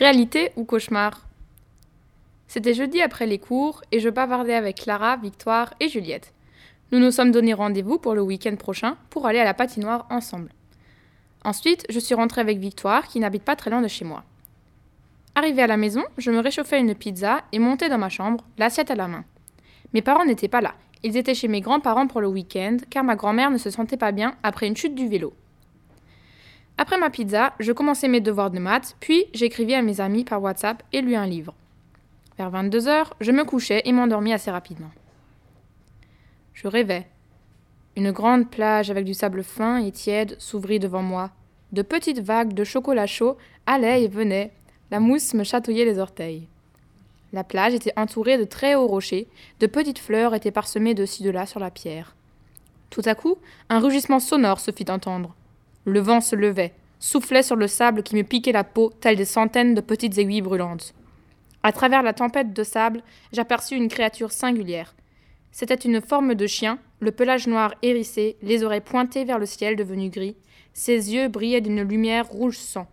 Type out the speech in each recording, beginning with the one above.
Réalité ou cauchemar? C'était jeudi après les cours et je bavardais avec Clara, Victoire et Juliette. Nous nous sommes donné rendez-vous pour le week-end prochain pour aller à la patinoire ensemble. Ensuite, je suis rentrée avec Victoire qui n'habite pas très loin de chez moi. Arrivée à la maison, je me réchauffais une pizza et montais dans ma chambre, l'assiette à la main. Mes parents n'étaient pas là. Ils étaient chez mes grands-parents pour le week-end car ma grand-mère ne se sentait pas bien après une chute du vélo. Après ma pizza, je commençais mes devoirs de maths, puis j'écrivais à mes amis par WhatsApp et lui un livre. Vers 22 heures, je me couchais et m'endormis assez rapidement. Je rêvais. Une grande plage avec du sable fin et tiède s'ouvrit devant moi. De petites vagues de chocolat chaud allaient et venaient. La mousse me chatouillait les orteils. La plage était entourée de très hauts rochers, de petites fleurs étaient parsemées de ci de là sur la pierre. Tout à coup, un rugissement sonore se fit entendre. Le vent se levait, soufflait sur le sable qui me piquait la peau, telles des centaines de petites aiguilles brûlantes. À travers la tempête de sable, j'aperçus une créature singulière. C'était une forme de chien, le pelage noir hérissé, les oreilles pointées vers le ciel devenu gris, ses yeux brillaient d'une lumière rouge sang.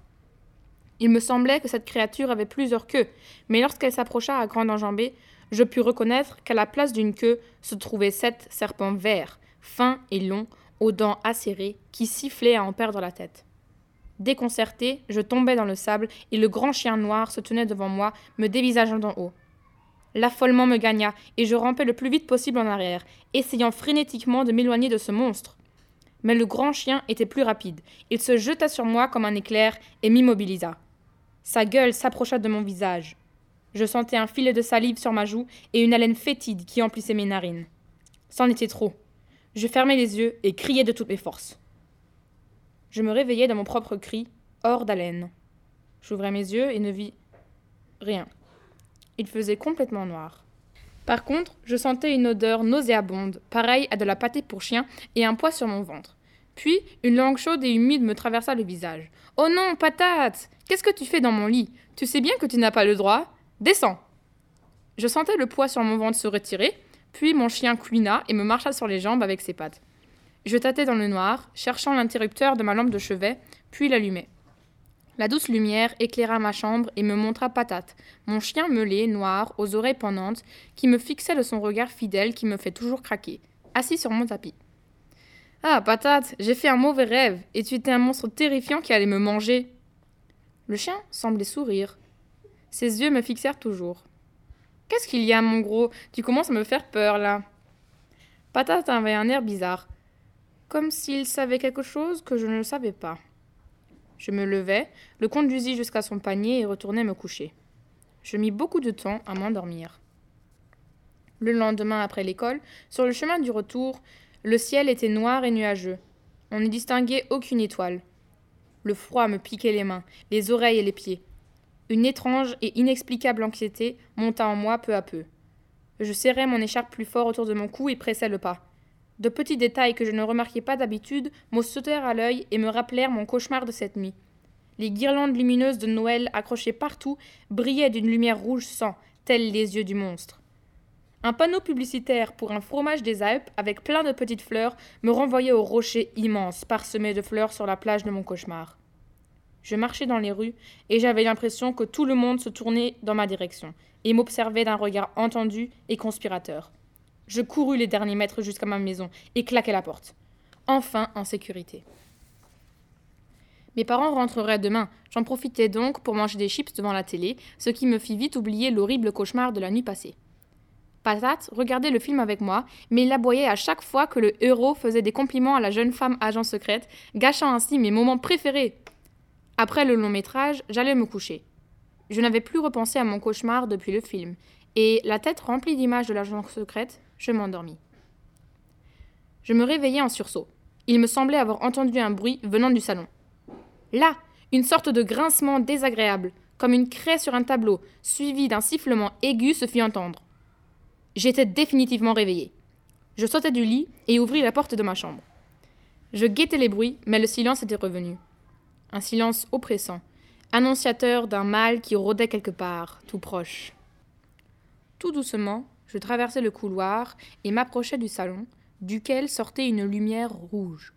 Il me semblait que cette créature avait plusieurs queues, mais lorsqu'elle s'approcha à grande enjambée, je pus reconnaître qu'à la place d'une queue se trouvaient sept serpents verts, fins et longs, aux dents acérées, qui sifflaient à en perdre la tête. Déconcerté, je tombais dans le sable et le grand chien noir se tenait devant moi, me dévisageant d'en haut. L'affolement me gagna et je rampais le plus vite possible en arrière, essayant frénétiquement de m'éloigner de ce monstre. Mais le grand chien était plus rapide. Il se jeta sur moi comme un éclair et m'immobilisa. Sa gueule s'approcha de mon visage. Je sentais un filet de salive sur ma joue et une haleine fétide qui emplissait mes narines. C'en était trop. Je fermai les yeux et criai de toutes mes forces. Je me réveillai dans mon propre cri, hors d'haleine. J'ouvrais mes yeux et ne vis rien. Il faisait complètement noir. Par contre, je sentais une odeur nauséabonde, pareille à de la pâtée pour chien, et un poids sur mon ventre. Puis, une langue chaude et humide me traversa le visage. Oh non, patate Qu'est-ce que tu fais dans mon lit? Tu sais bien que tu n'as pas le droit Descends Je sentais le poids sur mon ventre se retirer, puis mon chien couina et me marcha sur les jambes avec ses pattes. Je tâtais dans le noir, cherchant l'interrupteur de ma lampe de chevet, puis l'allumai. La douce lumière éclaira ma chambre et me montra Patate, mon chien meulé, noir, aux oreilles pendantes, qui me fixait de son regard fidèle qui me fait toujours craquer, assis sur mon tapis. Ah, Patate, j'ai fait un mauvais rêve, et tu étais un monstre terrifiant qui allait me manger. Le chien semblait sourire. Ses yeux me fixèrent toujours. Qu'est-ce qu'il y a, mon gros? Tu commences à me faire peur, là. Patate avait un air bizarre, comme s'il savait quelque chose que je ne savais pas. Je me levai, le conduisis jusqu'à son panier et retournai me coucher. Je mis beaucoup de temps à m'endormir. Le lendemain après l'école, sur le chemin du retour, le ciel était noir et nuageux. On n'y distinguait aucune étoile. Le froid me piquait les mains, les oreilles et les pieds. Une étrange et inexplicable anxiété monta en moi peu à peu. Je serrai mon écharpe plus fort autour de mon cou et pressai le pas. De petits détails que je ne remarquais pas d'habitude me sautèrent à l'œil et me rappelèrent mon cauchemar de cette nuit. Les guirlandes lumineuses de Noël accrochées partout brillaient d'une lumière rouge sang, telles les yeux du monstre. Un panneau publicitaire pour un fromage des Alpes avec plein de petites fleurs me renvoyait au rocher immense parsemé de fleurs sur la plage de mon cauchemar. Je marchais dans les rues et j'avais l'impression que tout le monde se tournait dans ma direction et m'observait d'un regard entendu et conspirateur. Je courus les derniers mètres jusqu'à ma maison et claquai la porte. Enfin en sécurité. Mes parents rentreraient demain. J'en profitais donc pour manger des chips devant la télé, ce qui me fit vite oublier l'horrible cauchemar de la nuit passée. Patate regardait le film avec moi, mais il aboyait à chaque fois que le héros faisait des compliments à la jeune femme agent secrète, gâchant ainsi mes moments préférés. Après le long métrage, j'allais me coucher. Je n'avais plus repensé à mon cauchemar depuis le film, et, la tête remplie d'images de l'agent secrète, je m'endormis. Je me réveillai en sursaut. Il me semblait avoir entendu un bruit venant du salon. Là, une sorte de grincement désagréable, comme une craie sur un tableau, suivi d'un sifflement aigu, se fit entendre. J'étais définitivement réveillé. Je sautai du lit et ouvris la porte de ma chambre. Je guettais les bruits, mais le silence était revenu un silence oppressant, annonciateur d'un mal qui rôdait quelque part, tout proche. Tout doucement, je traversai le couloir et m'approchai du salon, duquel sortait une lumière rouge.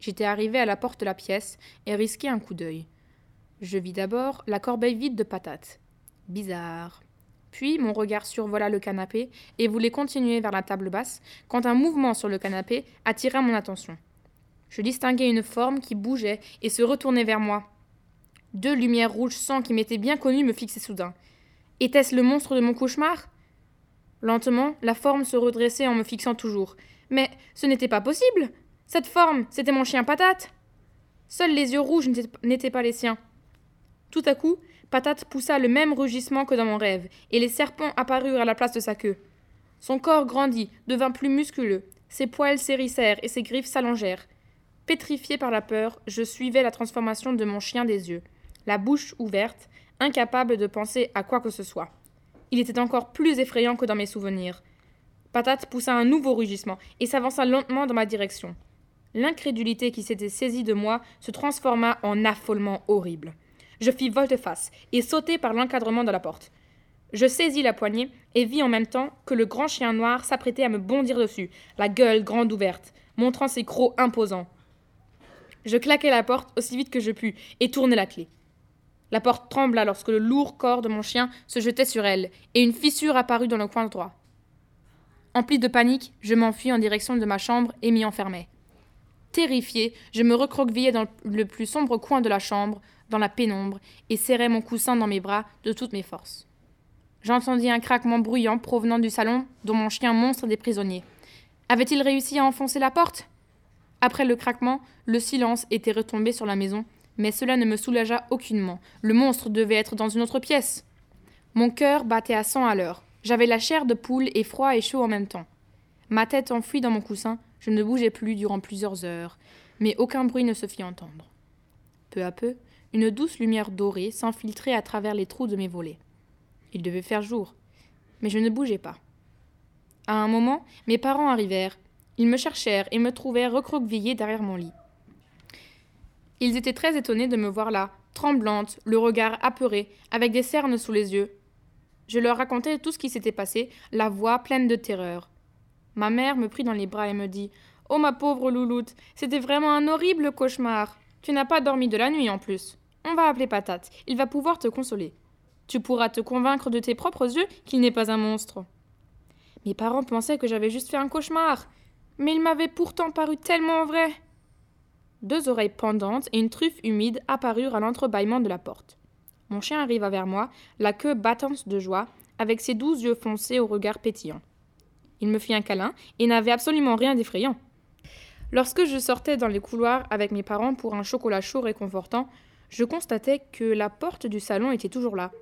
J'étais arrivé à la porte de la pièce et risquai un coup d'œil. Je vis d'abord la corbeille vide de patates. Bizarre. Puis mon regard survola le canapé et voulait continuer vers la table basse quand un mouvement sur le canapé attira mon attention. Je distinguai une forme qui bougeait et se retournait vers moi. Deux lumières rouges sang qui m'étaient bien connues me fixaient soudain. Était-ce le monstre de mon cauchemar? Lentement, la forme se redressait en me fixant toujours. Mais ce n'était pas possible Cette forme, c'était mon chien patate Seuls les yeux rouges n'étaient pas les siens. Tout à coup, Patate poussa le même rugissement que dans mon rêve, et les serpents apparurent à la place de sa queue. Son corps grandit, devint plus musculeux, ses poils s'hérissèrent et ses griffes s'allongèrent. Pétrifié par la peur, je suivais la transformation de mon chien des yeux, la bouche ouverte, incapable de penser à quoi que ce soit. Il était encore plus effrayant que dans mes souvenirs. Patate poussa un nouveau rugissement et s'avança lentement dans ma direction. L'incrédulité qui s'était saisie de moi se transforma en affolement horrible. Je fis volte-face et sautai par l'encadrement de la porte. Je saisis la poignée et vis en même temps que le grand chien noir s'apprêtait à me bondir dessus, la gueule grande ouverte, montrant ses crocs imposants. Je claquai la porte aussi vite que je pus et tournai la clé. La porte trembla lorsque le lourd corps de mon chien se jetait sur elle, et une fissure apparut dans le coin droit. Empli de panique, je m'enfuis en direction de ma chambre et m'y enfermai. Terrifié, je me recroquevillai dans le plus sombre coin de la chambre, dans la pénombre, et serrai mon coussin dans mes bras de toutes mes forces. J'entendis un craquement bruyant provenant du salon dont mon chien monstre des prisonniers. Avait-il réussi à enfoncer la porte? Après le craquement, le silence était retombé sur la maison, mais cela ne me soulagea aucunement. Le monstre devait être dans une autre pièce. Mon cœur battait à cent à l'heure. J'avais la chair de poule et froid et chaud en même temps. Ma tête enfouie dans mon coussin, je ne bougeais plus durant plusieurs heures, mais aucun bruit ne se fit entendre. Peu à peu, une douce lumière dorée s'infiltrait à travers les trous de mes volets. Il devait faire jour, mais je ne bougeais pas. À un moment, mes parents arrivèrent. Ils me cherchèrent et me trouvèrent recroquevillée derrière mon lit. Ils étaient très étonnés de me voir là, tremblante, le regard apeuré, avec des cernes sous les yeux. Je leur racontai tout ce qui s'était passé, la voix pleine de terreur. Ma mère me prit dans les bras et me dit Oh ma pauvre louloute, c'était vraiment un horrible cauchemar. Tu n'as pas dormi de la nuit en plus. On va appeler Patate, il va pouvoir te consoler. Tu pourras te convaincre de tes propres yeux qu'il n'est pas un monstre. Mes parents pensaient que j'avais juste fait un cauchemar, mais il m'avait pourtant paru tellement vrai. Deux oreilles pendantes et une truffe humide apparurent à l'entrebâillement de la porte. Mon chien arriva vers moi, la queue battante de joie, avec ses douze yeux foncés au regard pétillant. Il me fit un câlin et n'avait absolument rien d'effrayant. Lorsque je sortais dans les couloirs avec mes parents pour un chocolat chaud réconfortant, je constatais que la porte du salon était toujours là.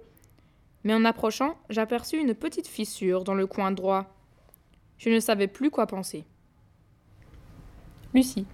Mais en approchant, j'aperçus une petite fissure dans le coin droit. Je ne savais plus quoi penser. Lucie.